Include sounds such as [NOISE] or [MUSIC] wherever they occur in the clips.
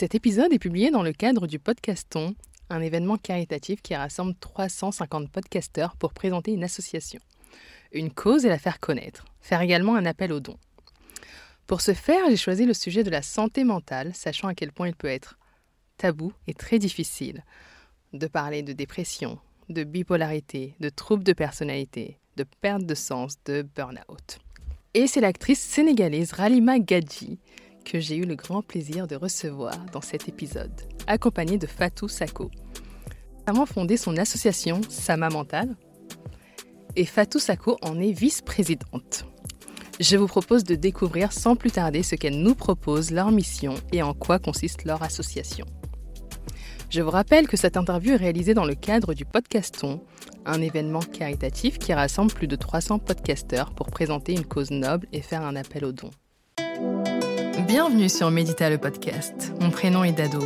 Cet épisode est publié dans le cadre du Podcaston, un événement caritatif qui rassemble 350 podcasteurs pour présenter une association, une cause et la faire connaître, faire également un appel aux dons. Pour ce faire, j'ai choisi le sujet de la santé mentale, sachant à quel point il peut être tabou et très difficile de parler de dépression, de bipolarité, de troubles de personnalité, de perte de sens, de burn-out. Et c'est l'actrice sénégalaise Ralima Gadji que j'ai eu le grand plaisir de recevoir dans cet épisode, accompagnée de Fatou Sako. a fondé son association Sama Mental et Fatou Sako en est vice-présidente. Je vous propose de découvrir sans plus tarder ce qu'elle nous propose, leur mission et en quoi consiste leur association. Je vous rappelle que cette interview est réalisée dans le cadre du Podcaston, un événement caritatif qui rassemble plus de 300 podcasteurs pour présenter une cause noble et faire un appel aux dons. Bienvenue sur Médita le podcast. Mon prénom est Dado.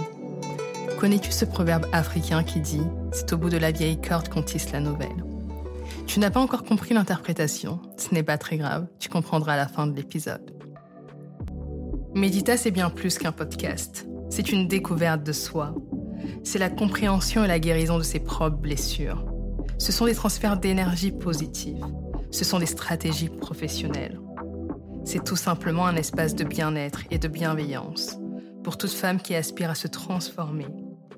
Connais-tu ce proverbe africain qui dit C'est au bout de la vieille corde qu'on tisse la nouvelle Tu n'as pas encore compris l'interprétation, ce n'est pas très grave, tu comprendras à la fin de l'épisode. Médita, c'est bien plus qu'un podcast. C'est une découverte de soi, c'est la compréhension et la guérison de ses propres blessures. Ce sont des transferts d'énergie positive. Ce sont des stratégies professionnelles. C'est tout simplement un espace de bien-être et de bienveillance pour toute femme qui aspire à se transformer,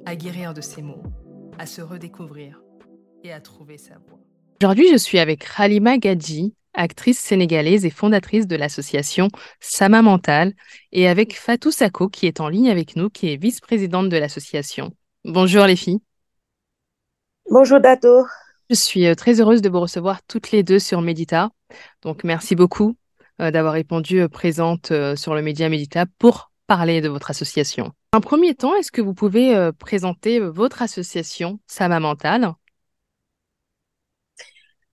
à guérir de ses maux, à se redécouvrir et à trouver sa voie. Aujourd'hui, je suis avec Halima Gadji, actrice sénégalaise et fondatrice de l'association Sama Mental, et avec Fatou Sako, qui est en ligne avec nous, qui est vice-présidente de l'association. Bonjour les filles. Bonjour Dato. Je suis euh, très heureuse de vous recevoir toutes les deux sur Medita. Donc merci beaucoup d'avoir répondu euh, présente sur le média Medita pour parler de votre association. En premier temps, est-ce que vous pouvez présenter votre association Sama Mental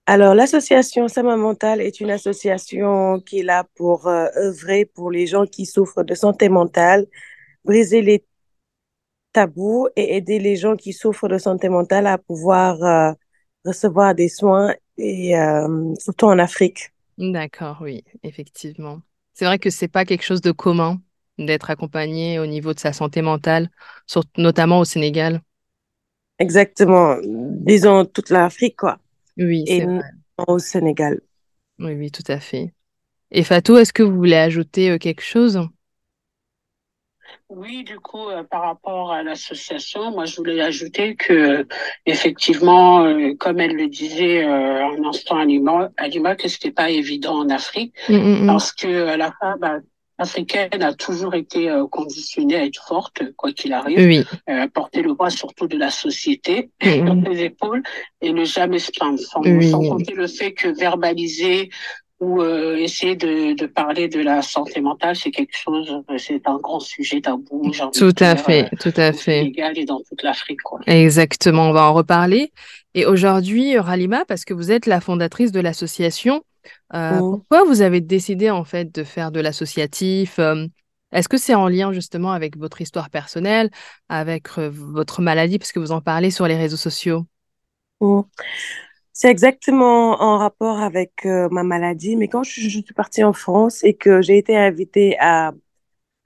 alors, l'association Sama Mental est une association qui est là pour œuvrer pour les gens qui souffrent de santé mentale, briser les tabou et aider les gens qui souffrent de santé mentale à pouvoir euh, recevoir des soins, et euh, surtout en Afrique. D'accord, oui, effectivement. C'est vrai que c'est pas quelque chose de commun d'être accompagné au niveau de sa santé mentale, notamment au Sénégal. Exactement, disons toute l'Afrique, quoi. Oui, c'est vrai. au Sénégal. Oui, oui, tout à fait. Et Fatou, est-ce que vous voulez ajouter euh, quelque chose? Oui, du coup, euh, par rapport à l'association, moi, je voulais ajouter que, effectivement, euh, comme elle le disait euh, un instant à Lima, que c'était pas évident en Afrique, mm, mm, mm. parce que la femme africaine a toujours été conditionnée à être forte, quoi qu'il arrive, oui. porter le poids surtout de la société [LAUGHS] sur ses épaules et ne jamais se plaindre, sans, sans compter le fait que verbaliser ou euh, essayer de, de, parler de la santé mentale, c'est quelque chose, euh, c'est un grand sujet tabou. Tout à fait, euh, tout à fait. et dans toute l'Afrique. Exactement, on va en reparler. Et aujourd'hui, Ralima, parce que vous êtes la fondatrice de l'association, euh, oh. pourquoi vous avez décidé en fait de faire de l'associatif Est-ce que c'est en lien justement avec votre histoire personnelle, avec votre maladie, parce que vous en parlez sur les réseaux sociaux? Oh. C'est exactement en rapport avec euh, ma maladie, mais quand je, suis partie en France et que j'ai été invitée à,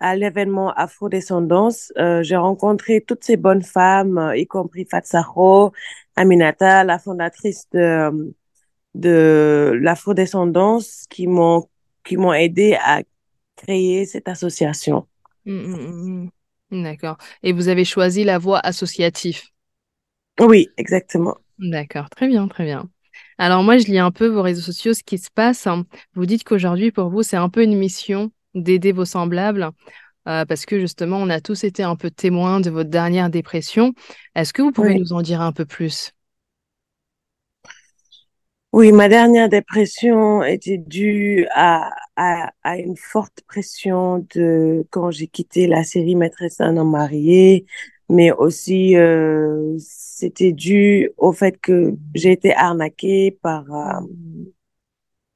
à l'événement Afrodescendance, euh, j'ai rencontré toutes ces bonnes femmes, euh, y compris Fatsaro, Aminata, la fondatrice de, de l'Afrodescendance, qui m'ont qui m'ont aidé à créer cette association. Mmh, mmh, mmh, D'accord. Et vous avez choisi la voie associative? Oui, exactement. D'accord, très bien, très bien. Alors moi, je lis un peu vos réseaux sociaux, ce qui se passe. Hein. Vous dites qu'aujourd'hui, pour vous, c'est un peu une mission d'aider vos semblables, euh, parce que justement, on a tous été un peu témoins de votre dernière dépression. Est-ce que vous pouvez nous en dire un peu plus? Oui, ma dernière dépression était due à, à, à une forte pression de quand j'ai quitté la série Maîtresse d'un homme marié, mais aussi euh, c'était dû au fait que j'ai été arnaquée par euh,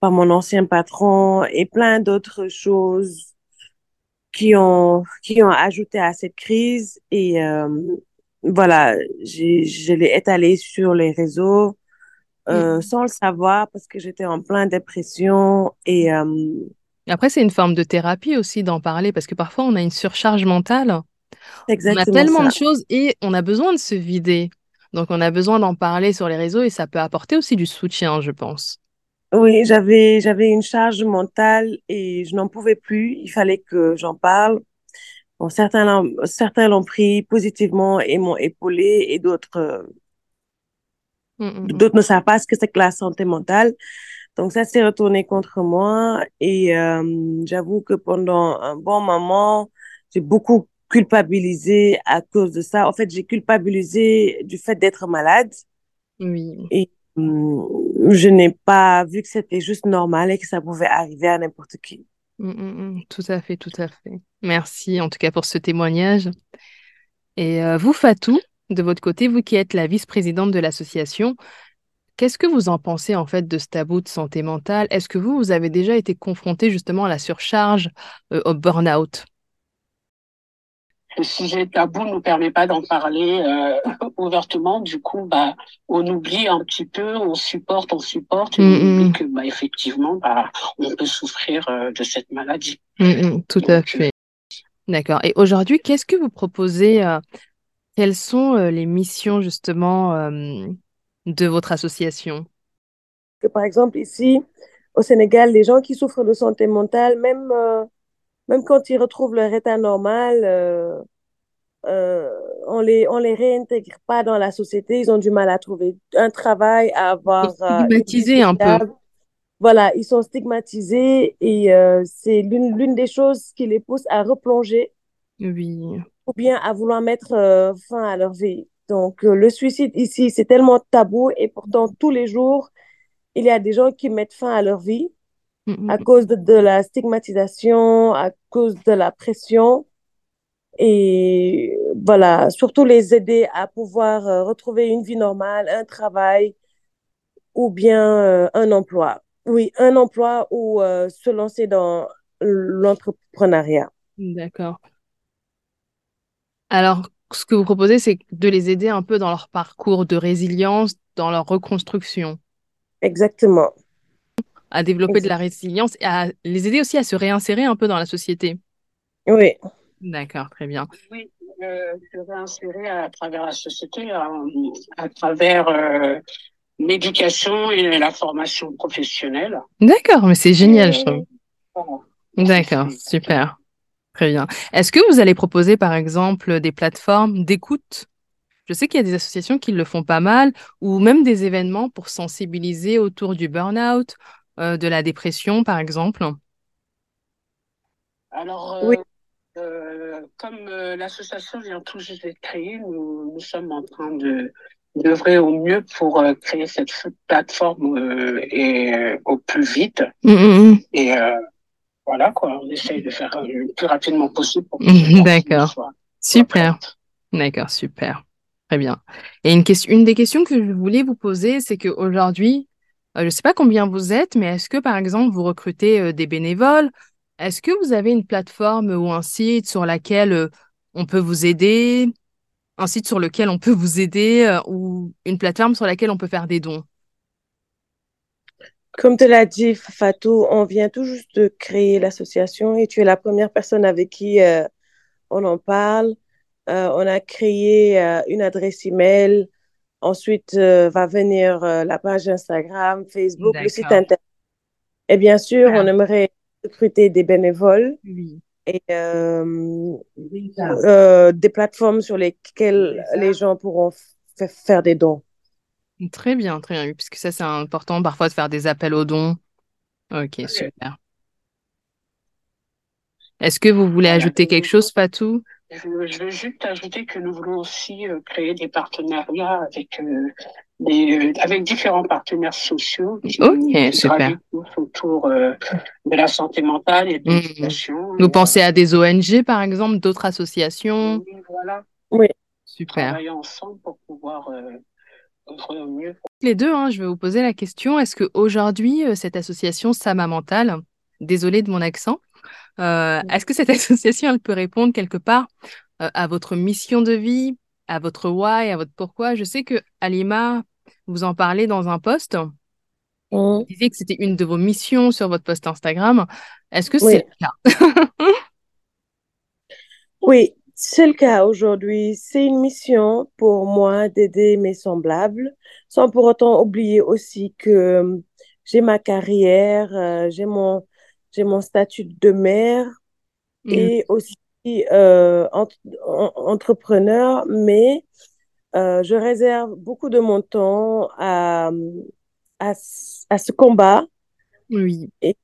par mon ancien patron et plein d'autres choses qui ont qui ont ajouté à cette crise et euh, voilà j'ai je l'ai étalé sur les réseaux euh, mm. sans le savoir parce que j'étais en pleine dépression et après c'est une forme de thérapie aussi d'en parler parce que parfois on a une surcharge mentale on a tellement de choses et on a besoin de se vider. Donc, on a besoin d'en parler sur les réseaux et ça peut apporter aussi du soutien, je pense. Oui, j'avais, j'avais une charge mentale et je n'en pouvais plus. Il fallait que j'en parle. Bon, certains l'ont, certains l'ont pris positivement et m'ont épaulé et d'autres, mmh, mmh, mmh. d'autres ne savent pas ce que c'est que la santé mentale. Donc, ça s'est retourné contre moi et euh, j'avoue que pendant un bon moment, j'ai beaucoup culpabilisé à cause de ça. En fait, j'ai culpabilisé du fait d'être malade. Oui. Et hum, je n'ai pas vu que c'était juste normal et que ça pouvait arriver à n'importe qui. Hum, hum, tout à fait, tout à fait. Merci en tout cas pour ce témoignage. Et euh, vous, Fatou, de votre côté, vous qui êtes la vice-présidente de l'association, qu'est-ce que vous en pensez en fait de ce tabou de santé mentale? Est-ce que vous, vous avez déjà été confronté justement à la surcharge, euh, au burn-out? Le sujet tabou ne nous permet pas d'en parler euh, [LAUGHS] ouvertement. Du coup, bah, on oublie un petit peu, on supporte, on supporte, et on oublie que, bah, effectivement, bah, on peut souffrir euh, de cette maladie. tout à fait. D'accord. Et aujourd'hui, qu'est-ce que vous proposez euh, Quelles sont les missions justement de votre association? Que, Par exemple, ici, au Sénégal, les gens qui souffrent de santé mentale, même même quand ils retrouvent leur état normal, euh, euh, on les on les réintègre pas dans la société. Ils ont du mal à trouver un travail, à avoir euh, stigmatisés un peu. Voilà, ils sont stigmatisés et c'est l'une l'une des choses qui les pousse à replonger. Oui. Ou bien à vouloir mettre fin à leur vie. Donc le suicide ici, c'est tellement tabou et pourtant tous les jours, il y a des gens qui mettent fin à leur vie Mm, à mm. cause de, la stigmatisation, à cause de la pression. Et voilà, surtout les aider à pouvoir euh, retrouver une vie normale, un travail ou bien euh, un emploi. Oui, un emploi ou euh, se lancer dans l'entrepreneuriat. D'accord. Alors, ce que vous proposez, c'est de les aider un peu dans leur parcours de résilience, dans leur reconstruction. Exactement à développer de la résilience et à les aider aussi à se réinsérer un peu dans la société. Oui. D'accord, très bien. Oui, euh, se réinsérer à travers la société, à, travers euh, l'éducation et la formation professionnelle. D'accord, mais c'est génial, je trouve. D'accord, super. Très bien. Est-ce que vous allez proposer, par exemple, des plateformes d'écoute? Je sais qu'il y a des associations qui le font pas mal, ou même des événements pour sensibiliser autour du burn-out, euh, de la dépression, par exemple Alors, euh, euh, comme l'association vient tout juste d'être créée, nous, sommes en train de d'œuvrer au mieux pour créer cette plateforme et au plus vite. Mmh, mmh, mmh. Et voilà, quoi, on essaye de faire le plus rapidement possible pour que D'accord. Super. D'accord, super. Très bien. Et une, question, une des questions que je voulais vous poser, c'est qu'aujourd'hui, je ne sais pas combien vous êtes, mais est-ce que, par exemple, vous recrutez euh, des bénévoles? Est-ce que vous avez une plateforme ou un site sur lequel euh, on peut vous aider? Un site sur lequel on peut vous aider ou une plateforme sur laquelle on peut faire des dons? Comme tu l'as dit, Fatou, on vient tout juste de créer l'association et tu es la première personne avec qui on en parle. on a créé une adresse email Ensuite, euh, va venir euh, la page Instagram, Facebook, le site Internet. Et bien sûr, on aimerait recruter des bénévoles et euh, des plateformes sur lesquelles les gens pourront faire des dons. Très bien, très bien, puisque ça, c'est important parfois de faire des appels aux dons. Ok, super. Est-ce que vous voulez ajouter quelque chose, Fatou? Je, veux juste ajouter que nous voulons aussi euh, créer des partenariats avec euh, des, euh, avec différents partenaires sociaux qui, okay, super. autour de la santé mentale et de mmh. l'éducation. Vous pensez à des ONG, par exemple, d'autres associations? Oui, voilà. Oui. Super. Travailler ensemble pour pouvoir au mieux. Les deux, hein, je vais vous poser la question, est-ce qu'aujourd'hui, cette association Sama Mental, désolée de mon accent, euh, est-ce que cette [LAUGHS] association, elle peut répondre quelque part euh, à votre mission de vie, à votre why, à votre pourquoi? Je sais que Alima, vous en parlez dans un post. Vous disiez que c'était une de vos missions sur votre post Instagram. Est-ce que c'est le cas? [LAUGHS] Oui, C'est le cas aujourd'hui. C'est une mission pour moi d'aider mes semblables, sans pour autant oublier aussi que euh, j'ai ma carrière, euh, j'ai mon, j'ai mon statut de mère mm. et aussi euh, entrepreneur, mais je réserve beaucoup de mon temps à, à, à ce combat. Oui. Et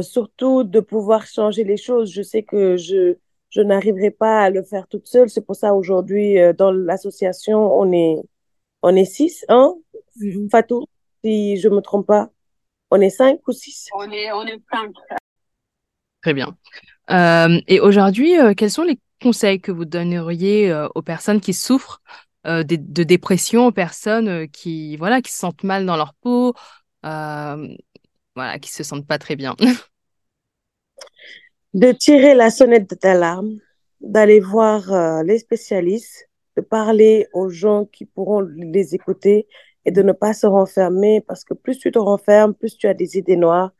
surtout de pouvoir changer les choses. Je sais que je je n'arriverai pas à le faire toute seule. C'est pour ça aujourd'hui, euh, dans l'association, on est, on est six, hein. Fatou, si je ne me trompe pas. On est cinq ou six? On est, on est cinq. Très bien. Euh, et aujourd'hui, euh, quels sont les conseils que vous donneriez aux personnes qui souffrent de, de, dépression, aux personnes qui, voilà, qui se sentent mal dans leur peau, voilà, qui se sentent pas très bien? [LAUGHS] De tirer la sonnette d'alarme, d'aller voir euh, les spécialistes, de parler aux gens qui pourront les écouter et de ne pas se renfermer parce que plus tu te renfermes, plus tu as des idées noires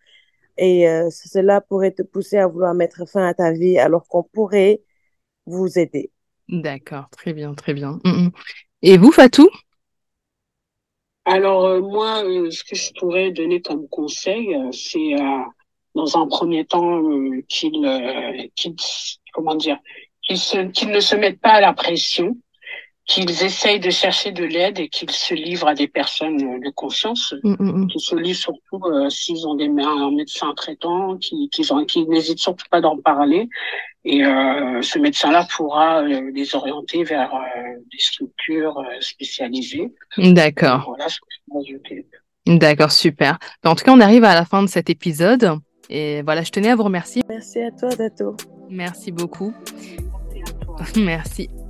et euh, cela pourrait te pousser à vouloir mettre fin à ta vie alors qu'on pourrait vous aider. D'accord, très bien, très bien. Mm, mm. Et vous, Fatou? Alors, euh, moi, ce que je pourrais donner comme conseil, c'est dans un premier temps euh, qu'ils euh, comment dire qu'ils ne se mettent pas à la pression qu'ils essayent de chercher de l'aide et qu'ils se livrent à des personnes de confiance, mm, mm, mm. qu'ils se livrent surtout euh, s'ils ont des un médecin traitant, qui qui n'hésitent surtout pas d'en parler. Et euh, ce médecin-là pourra les orienter vers des structures spécialisées. D'accord. Voilà ce que je D'accord, super. En tout cas, on arrive à la fin de cet épisode. Et voilà, je tenais à vous remercier. Merci à toi, Dato. Merci beaucoup. Merci. [LAUGHS]